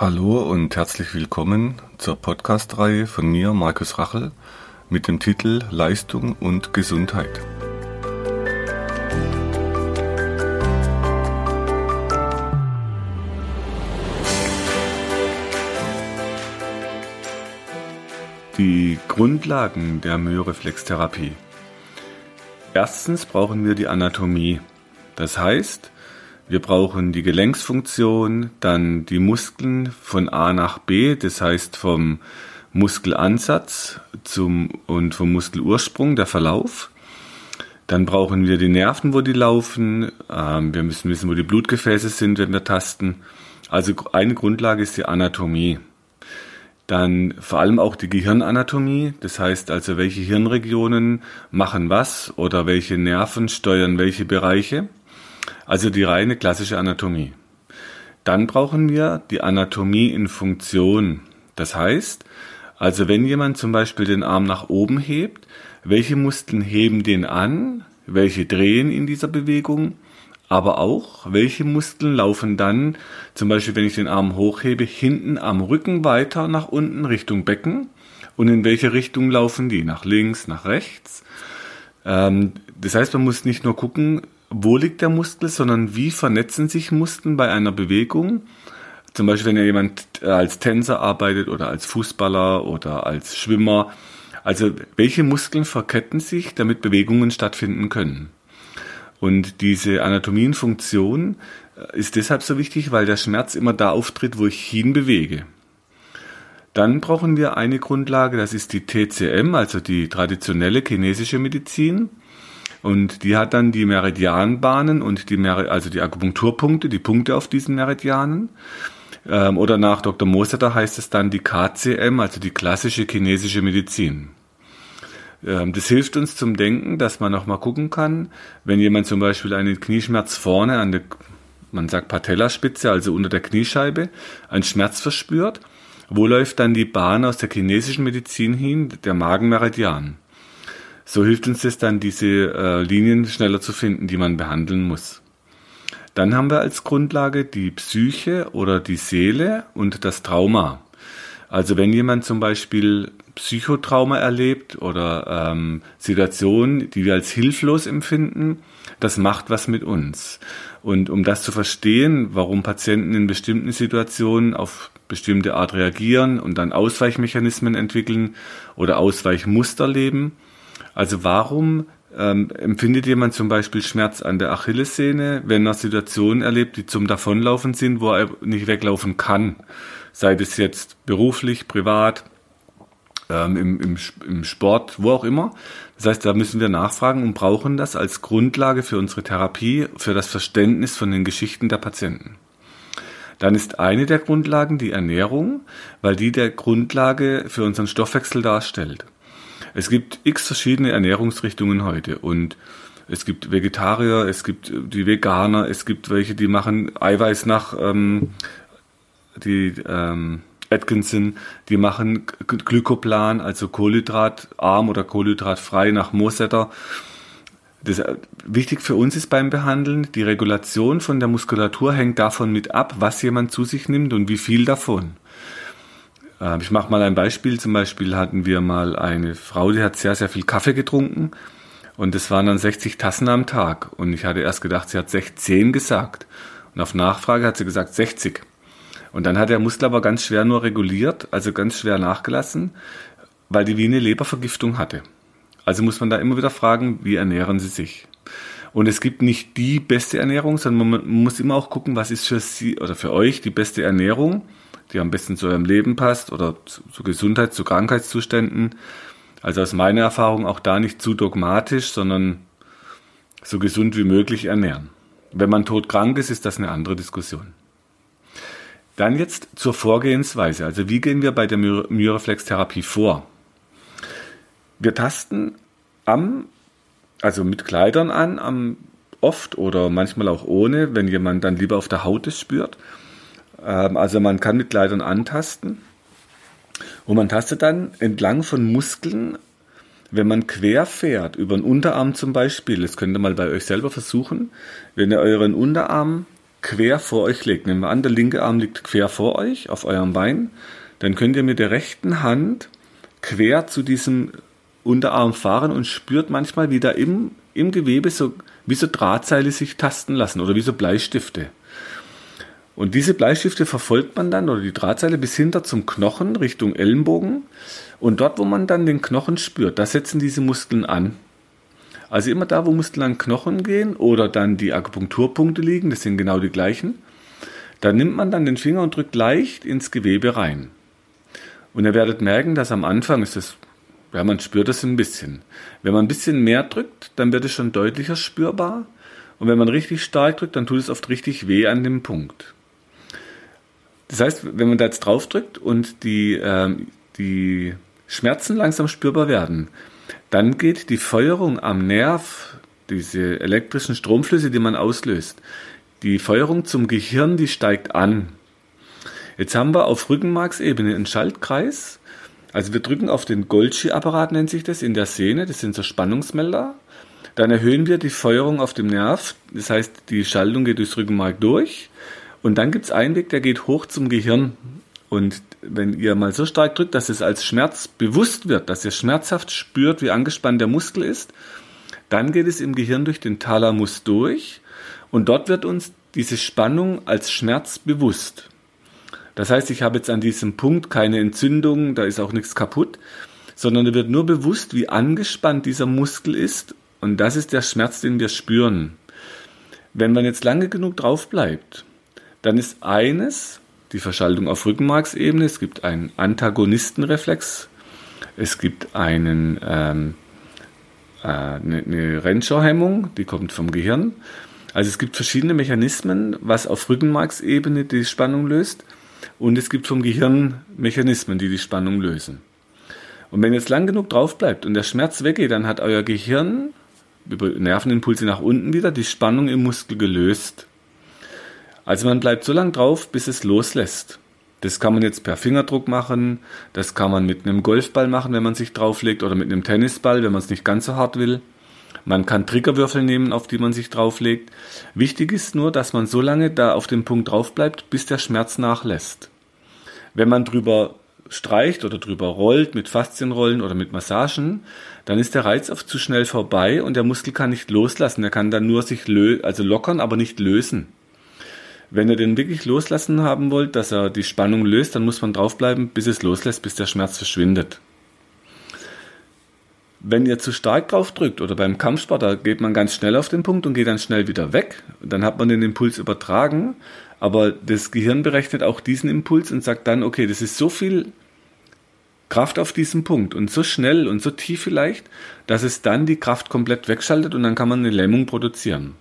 Hallo und herzlich willkommen zur Podcast-Reihe von mir, Markus Rachel, mit dem Titel Leistung und Gesundheit. Die Grundlagen der Myoreflextherapie. Erstens brauchen wir die Anatomie. Das heißt, wir brauchen die Gelenksfunktion, dann die Muskeln von A nach B, das heißt vom Muskelansatz zum, und vom Muskelursprung, der Verlauf. Dann brauchen wir die Nerven, wo die laufen. Ähm, wir müssen wissen, wo die Blutgefäße sind, wenn wir tasten. Also eine Grundlage ist die Anatomie. Dann vor allem auch die Gehirnanatomie, das heißt also, welche Hirnregionen machen was oder welche Nerven steuern welche Bereiche. Also die reine klassische Anatomie. Dann brauchen wir die Anatomie in Funktion. Das heißt, also wenn jemand zum Beispiel den Arm nach oben hebt, welche Muskeln heben den an, welche drehen in dieser Bewegung, aber auch welche Muskeln laufen dann, zum Beispiel wenn ich den Arm hochhebe, hinten am Rücken weiter nach unten Richtung Becken und in welche Richtung laufen die, nach links, nach rechts. Ähm, das heißt, man muss nicht nur gucken, wo liegt der Muskel, sondern wie vernetzen sich Muskeln bei einer Bewegung. Zum Beispiel, wenn ja jemand äh, als Tänzer arbeitet oder als Fußballer oder als Schwimmer. Also, welche Muskeln verketten sich, damit Bewegungen stattfinden können? Und diese Anatomienfunktion äh, ist deshalb so wichtig, weil der Schmerz immer da auftritt, wo ich hinbewege. Dann brauchen wir eine Grundlage, das ist die TCM, also die traditionelle chinesische Medizin. Und die hat dann die Meridianbahnen und die, Mer also die Akupunkturpunkte, die Punkte auf diesen Meridianen. Ähm, oder nach Dr. Moseter heißt es dann die KCM, also die klassische chinesische Medizin. Ähm, das hilft uns zum Denken, dass man nochmal gucken kann, wenn jemand zum Beispiel einen Knieschmerz vorne an der, man sagt Patellaspitze, also unter der Kniescheibe, einen Schmerz verspürt, wo läuft dann die Bahn aus der chinesischen Medizin hin, der Magenmeridian. So hilft uns das dann, diese äh, Linien schneller zu finden, die man behandeln muss. Dann haben wir als Grundlage die Psyche oder die Seele und das Trauma. Also wenn jemand zum Beispiel Psychotrauma erlebt oder ähm, Situationen, die wir als hilflos empfinden, das macht was mit uns. Und um das zu verstehen, warum Patienten in bestimmten Situationen auf bestimmte Art reagieren und dann Ausweichmechanismen entwickeln oder Ausweichmuster leben, also warum ähm, empfindet jemand zum Beispiel Schmerz an der Achillessehne, wenn er Situationen erlebt, die zum Davonlaufen sind, wo er nicht weglaufen kann? Sei das jetzt beruflich, privat, ähm, im, im, im Sport, wo auch immer. Das heißt, da müssen wir nachfragen und brauchen das als Grundlage für unsere Therapie, für das Verständnis von den Geschichten der Patienten. Dann ist eine der Grundlagen die Ernährung, weil die der Grundlage für unseren Stoffwechsel darstellt. Es gibt x verschiedene Ernährungsrichtungen heute und es gibt Vegetarier, es gibt die Veganer, es gibt welche, die machen Eiweiß nach ähm, die ähm, Atkinson, die machen Glykoplan, also Kohlenhydratarm oder kohlenhydratfrei nach Mosetter. Das, äh, wichtig für uns ist beim Behandeln, die Regulation von der Muskulatur hängt davon mit ab, was jemand zu sich nimmt und wie viel davon. Ähm, ich mache mal ein Beispiel. Zum Beispiel hatten wir mal eine Frau, die hat sehr, sehr viel Kaffee getrunken. Und es waren dann 60 Tassen am Tag. Und ich hatte erst gedacht, sie hat 16 gesagt. Und auf Nachfrage hat sie gesagt 60. Und dann hat der Muskel aber ganz schwer nur reguliert, also ganz schwer nachgelassen, weil die wie eine Lebervergiftung hatte. Also muss man da immer wieder fragen, wie ernähren sie sich? Und es gibt nicht die beste Ernährung, sondern man muss immer auch gucken, was ist für Sie oder für euch die beste Ernährung die am besten zu eurem Leben passt oder zu, zu Gesundheits-, zu Krankheitszuständen. Also aus meiner Erfahrung auch da nicht zu dogmatisch, sondern so gesund wie möglich ernähren. Wenn man todkrank ist, ist das eine andere Diskussion. Dann jetzt zur Vorgehensweise. Also wie gehen wir bei der Myreflex-Therapie vor? Wir tasten am, also mit Kleidern an, am oft oder manchmal auch ohne, wenn jemand dann lieber auf der Haut es spürt. Ähm, also man kann mit Kleidern antasten. Und man tastet dann entlang von Muskeln, wenn man quer fährt, über den Unterarm zum Beispiel, das könnt ihr mal bei euch selber versuchen, wenn ihr euren Unterarm quer vor euch legt, nehmen wir an, der linke Arm liegt quer vor euch auf eurem Bein, dann könnt ihr mit der rechten Hand quer zu diesem Unterarm fahren und spürt manchmal, wie da im, im Gewebe so, wie so Drahtseile sich tasten lassen oder wie so Bleistifte. Und diese Bleistifte verfolgt man dann oder die Drahtseile bis hinter zum Knochen Richtung Ellenbogen. Und dort, wo man dann den Knochen spürt, da setzen diese Muskeln an. Also immer da, wo Muskeln an Knochen gehen oder dann die Akupunkturpunkte liegen, das sind genau die gleichen, da nimmt man dann den Finger und drückt leicht ins Gewebe rein. Und ihr werdet merken, dass am Anfang ist es, ja, man spürt das ein bisschen. Wenn man ein bisschen mehr drückt, dann wird es schon deutlicher spürbar. Und wenn man richtig stark drückt, dann tut es oft richtig weh an dem Punkt. Das heißt, wenn man da jetzt drauf drückt und die, äh, die Schmerzen langsam spürbar werden, dann geht die Feuerung am Nerv, diese elektrischen Stromflüsse, die man auslöst, die Feuerung zum Gehirn, die steigt an. Jetzt haben wir auf Rückenmarksebene einen Schaltkreis. Also wir drücken auf den Golgi-Apparat, nennt sich das, in der Sehne. Das sind so Spannungsmelder. Dann erhöhen wir die Feuerung auf dem Nerv. Das heißt, die Schaltung geht durchs Rückenmark durch. Und dann gibt es einen Weg, der geht hoch zum Gehirn. Und wenn ihr mal so stark drückt, dass es als Schmerz bewusst wird, dass ihr schmerzhaft spürt, wie angespannt der Muskel ist, dann geht es im Gehirn durch den Thalamus durch und dort wird uns diese Spannung als Schmerz bewusst. Das heißt, ich habe jetzt an diesem Punkt keine Entzündung, da ist auch nichts kaputt, sondern da wird nur bewusst, wie angespannt dieser Muskel ist und das ist der Schmerz, den wir spüren. Wenn man jetzt lange genug drauf bleibt, dann ist eines die Verschaltung auf Rückenmarksebene, es gibt einen Antagonistenreflex, es gibt einen, ähm, äh, eine, eine Rennschauhemmung, die kommt vom Gehirn. Also es gibt verschiedene Mechanismen, was auf Rückenmarksebene die Spannung löst und es gibt vom Gehirn Mechanismen, die die Spannung lösen. Und wenn jetzt lang genug drauf bleibt und der Schmerz weggeht, dann hat euer Gehirn über Nervenimpulse nach unten wieder die Spannung im Muskel gelöst. Also man bleibt so lange drauf, bis es loslässt. Das kann man jetzt per Fingerdruck machen, das kann man mit einem Golfball machen, wenn man sich drauflegt, oder mit einem Tennisball, wenn man es nicht ganz so hart will. Man kann Triggerwürfel nehmen, auf die man sich drauflegt. Wichtig ist nur, dass man so lange da auf dem Punkt drauf bleibt, bis der Schmerz nachlässt. Wenn man drüber streicht oder drüber rollt mit Faszienrollen oder mit Massagen, dann ist der Reiz oft zu schnell vorbei und der Muskel kann nicht loslassen. Er kann dann nur sich lö also lockern, aber nicht lösen. Wenn ihr den wirklich loslassen haben wollt, dass er die Spannung löst, dann muss man draufbleiben, bis es loslässt, bis der Schmerz verschwindet. Wenn ihr zu stark drauf drückt oder beim Kampfsport, da geht man ganz schnell auf den Punkt und geht dann schnell wieder weg. Dann hat man den Impuls übertragen, aber das Gehirn berechnet auch diesen Impuls und sagt dann, okay, das ist so viel Kraft auf diesem Punkt und so schnell und so tief vielleicht, dass es dann die Kraft komplett wegschaltet und dann kann man eine Lähmung produzieren.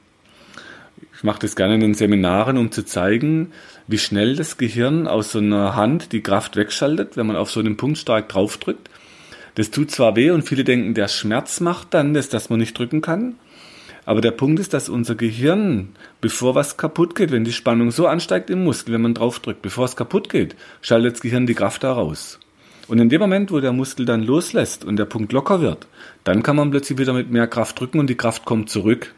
Ich mache das gerne in den Seminaren, um zu zeigen, wie schnell das Gehirn aus so einer Hand die Kraft wegschaltet, wenn man auf so einen Punkt stark draufdrückt. Das tut zwar weh und viele denken, der Schmerz macht dann das, dass man nicht drücken kann. Aber der Punkt ist, dass unser Gehirn, bevor was kaputt geht, wenn die Spannung so ansteigt im Muskel, wenn man draufdrückt, bevor es kaputt geht, schaltet das Gehirn die Kraft da raus. Und in dem Moment, wo der Muskel dann loslässt und der Punkt locker wird, dann kann man plötzlich wieder mit mehr Kraft drücken und die Kraft kommt zurück.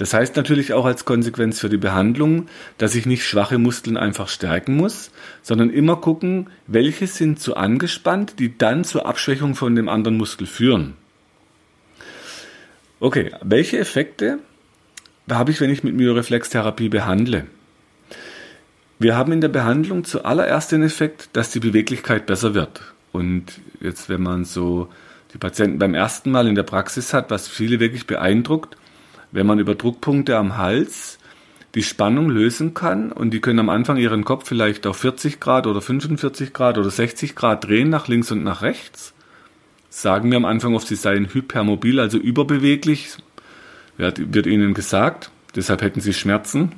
Das heißt natürlich auch als Konsequenz für die Behandlung, dass ich nicht schwache Muskeln einfach stärken muss, sondern immer gucken, welche sind zu angespannt, die dann zur Abschwächung von dem anderen Muskel führen. Okay, welche Effekte habe ich, wenn ich mit Myoreflextherapie behandle? Wir haben in der Behandlung zuallererst den Effekt, dass die Beweglichkeit besser wird. Und jetzt, wenn man so die Patienten beim ersten Mal in der Praxis hat, was viele wirklich beeindruckt, wenn man über Druckpunkte am Hals die Spannung lösen kann und die können am Anfang ihren Kopf vielleicht auf 40 Grad oder 45 Grad oder 60 Grad drehen nach links und nach rechts. Sagen wir am Anfang oft, sie seien hypermobil, also überbeweglich, wird ihnen gesagt, deshalb hätten sie Schmerzen.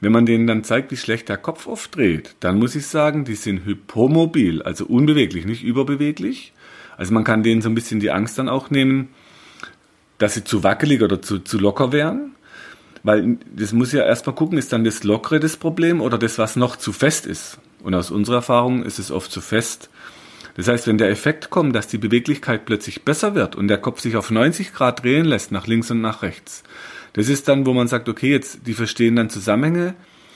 Wenn man denen dann zeigt, wie schlecht der Kopf oft dreht, dann muss ich sagen, die sind hypomobil, also unbeweglich, nicht überbeweglich. Also man kann denen so ein bisschen die Angst dann auch nehmen, dass sie zu wackelig oder zu, zu locker wären. Weil das muss ja erstmal gucken, ist dann das Lockere das Problem oder das, was noch zu fest ist. Und aus unserer Erfahrung ist es oft zu fest. Das heißt, wenn der Effekt kommt, dass die Beweglichkeit plötzlich besser wird und der Kopf sich auf 90 Grad drehen lässt, nach links und nach rechts, Das ist dann, wo man sagt, okay, jetzt, die verstehen dann Zusammenhänge,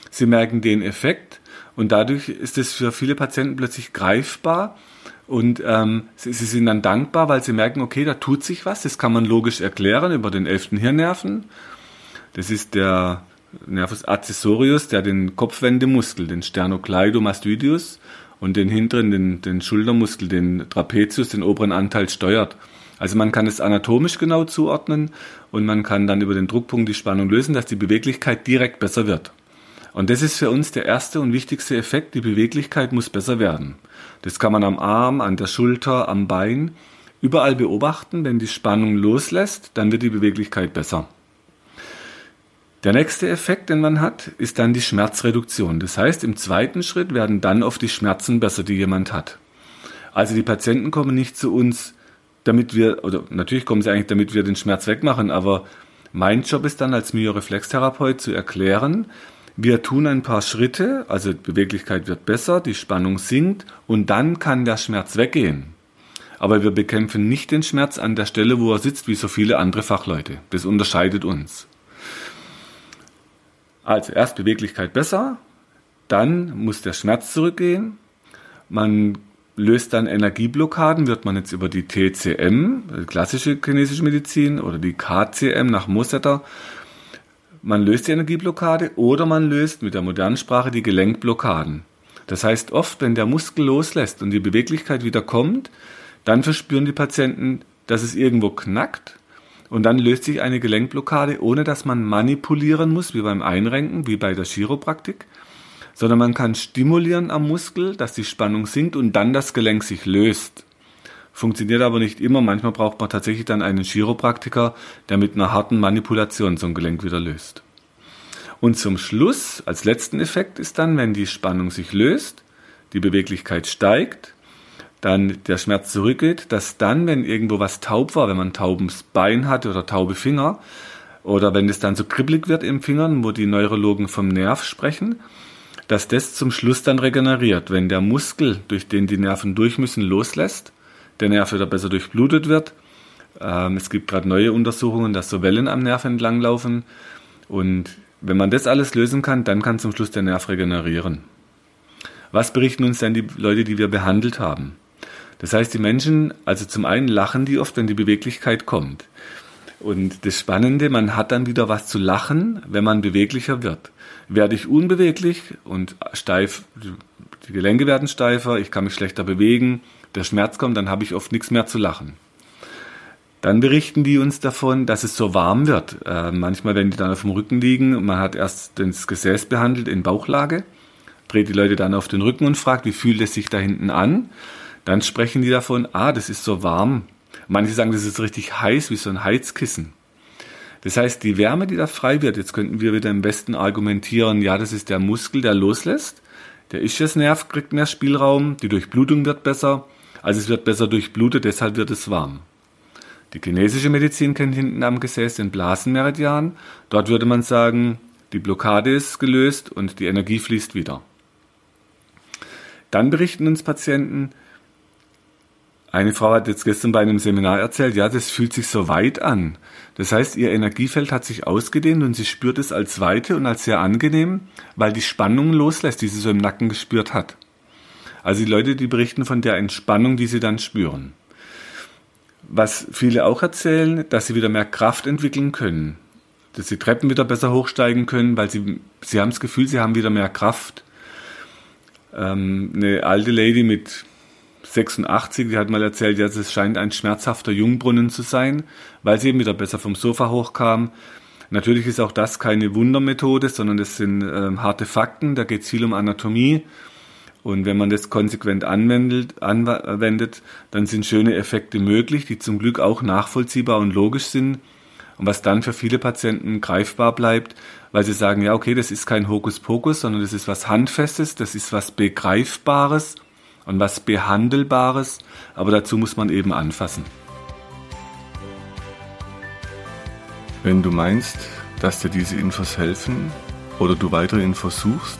sie merken den Effekt und dadurch ist es für viele Patienten plötzlich greifbar und ähm, sie, sie, sind dann dankbar, weil sie merken, okay, da tut sich was, das kann man logisch erklären über den elften Hirnnerven. Das ist der Nervus accessorius, der den Kopfwendemuskel, den Sternocleidomastoideus und den hinteren, den, den Schultermuskel, den Trapezius, den oberen Anteil steuert. Also man kann es anatomisch genau zuordnen und man kann dann über den Druckpunkt die Spannung lösen, dass die Beweglichkeit direkt besser wird. Und das ist für uns der erste und wichtigste Effekt. Die Beweglichkeit muss besser werden. Das kann man am Arm, an der Schulter, am Bein, überall beobachten. Wenn die Spannung loslässt, dann wird die Beweglichkeit besser. Der nächste Effekt, den man hat, ist dann die Schmerzreduktion. Das heißt, im zweiten Schritt werden dann oft die Schmerzen besser, die jemand hat. Also die Patienten kommen nicht zu uns, damit wir, oder natürlich kommen sie eigentlich, damit wir den Schmerz wegmachen, aber mein Job ist dann als Myoreflextherapeut zu erklären, wir tun ein paar Schritte, also Beweglichkeit wird besser, die Spannung sinkt und dann kann der Schmerz weggehen. Aber wir bekämpfen nicht den Schmerz an der Stelle, wo er sitzt, wie so viele andere Fachleute. Das unterscheidet uns. Also erst Beweglichkeit besser, dann muss der Schmerz zurückgehen. Man löst dann Energieblockaden, wird man jetzt über die TCM, die klassische chinesische Medizin, oder die KCM nach Mosetter, man löst die Energieblockade oder man löst mit der modernen Sprache die Gelenkblockaden. Das heißt, oft, wenn der Muskel loslässt und die Beweglichkeit wieder kommt, dann verspüren die Patienten, dass es irgendwo knackt und dann löst sich eine Gelenkblockade, ohne dass man manipulieren muss, wie beim Einrenken, wie bei der Chiropraktik, sondern man kann stimulieren am Muskel, dass die Spannung sinkt und dann das Gelenk sich löst. Funktioniert aber nicht immer. Manchmal braucht man tatsächlich dann einen Chiropraktiker, der mit einer harten Manipulation so ein Gelenk wieder löst. Und zum Schluss, als letzten Effekt ist dann, wenn die Spannung sich löst, die Beweglichkeit steigt, dann der Schmerz zurückgeht, dass dann, wenn irgendwo was taub war, wenn man taubes Bein hatte oder taube Finger, oder wenn es dann so kribbelig wird im Fingern, wo die Neurologen vom Nerv sprechen, dass das zum Schluss dann regeneriert. Wenn der Muskel, durch den die Nerven durch müssen, loslässt, der Nerv wieder besser durchblutet wird. Ähm, es gibt gerade neue Untersuchungen, dass so Wellen am Nerv entlanglaufen. Und wenn man das alles lösen kann, dann kann zum Schluss der Nerv regenerieren. Was berichten uns denn die Leute, die wir behandelt haben? Das heißt, die Menschen, also zum einen lachen die oft, wenn die Beweglichkeit kommt. Und das Spannende, man hat dann wieder was zu lachen, wenn man beweglicher wird. Werde ich unbeweglich und steif, die Gelenke werden steifer, ich kann mich schlechter bewegen, der Schmerz kommt, dann habe ich oft nichts mehr zu lachen. Dann berichten die uns davon, dass es so warm wird. Äh, manchmal, wenn die dann auf dem Rücken liegen, man hat erst das Gesäß behandelt in Bauchlage, dreht die Leute dann auf den Rücken und fragt, wie fühlt es sich da hinten an? Dann sprechen die davon, ah, das ist so warm. Manche sagen, das ist richtig heiß, wie so ein Heizkissen. Das heißt, die Wärme, die da frei wird, jetzt könnten wir wieder im Westen argumentieren, ja, das ist der Muskel, der loslässt. Der Ischiasnerv kriegt mehr Spielraum, die Durchblutung wird besser, also es wird besser durchblutet, deshalb wird es warm. Die chinesische Medizin kennt hinten am Gesäß den Blasenmeridian. Dort würde man sagen, die Blockade ist gelöst und die Energie fließt wieder. Dann berichten uns Patienten, eine Frau hat jetzt gestern bei einem Seminar erzählt, ja, das fühlt sich so weit an. Das heißt, ihr Energiefeld hat sich ausgedehnt und sie spürt es als Weite und als sehr angenehm, weil die Spannung loslässt, die sie so im Nacken gespürt hat. Also die Leute, die berichten von der Entspannung, die sie dann spüren. Was viele auch erzählen, dass sie wieder mehr Kraft entwickeln können. Dass sie Treppen wieder besser hochsteigen können, weil sie, sie haben das Gefühl, sie haben wieder mehr Kraft. Ähm, eine alte Lady mit 86, die hat mal erzählt, ja, es scheint ein schmerzhafter Jungbrunnen zu sein, weil sie eben wieder besser vom Sofa hochkam. Natürlich ist auch das keine Wundermethode, sondern das sind ähm, harte Fakten, da geht es viel um Anatomie. Und wenn man das konsequent anwendet, anwendet, dann sind schöne Effekte möglich, die zum Glück auch nachvollziehbar und logisch sind. Und was dann für viele Patienten greifbar bleibt, weil sie sagen, ja, okay, das ist kein Hokuspokus, sondern das ist was Handfestes, das ist was Begreifbares und was Behandelbares, aber dazu muss man eben anfassen. Wenn du meinst, dass dir diese Infos helfen oder du weitere Infos suchst,